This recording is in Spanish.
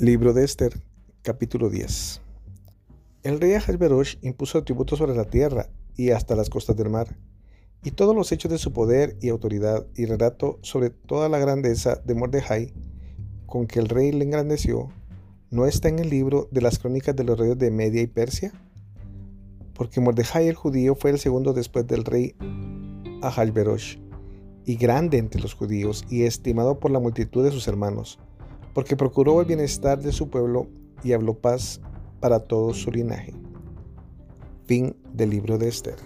Libro de Esther, capítulo 10. El rey Ahasverosh impuso tributos sobre la tierra y hasta las costas del mar, y todos los hechos de su poder y autoridad, y relato sobre toda la grandeza de Mordejai, con que el rey le engrandeció, ¿no está en el libro de las crónicas de los reyes de Media y Persia? Porque Mordejai el judío fue el segundo después del rey Ahasverosh, y grande entre los judíos, y estimado por la multitud de sus hermanos porque procuró el bienestar de su pueblo y habló paz para todo su linaje. Fin del libro de Esther.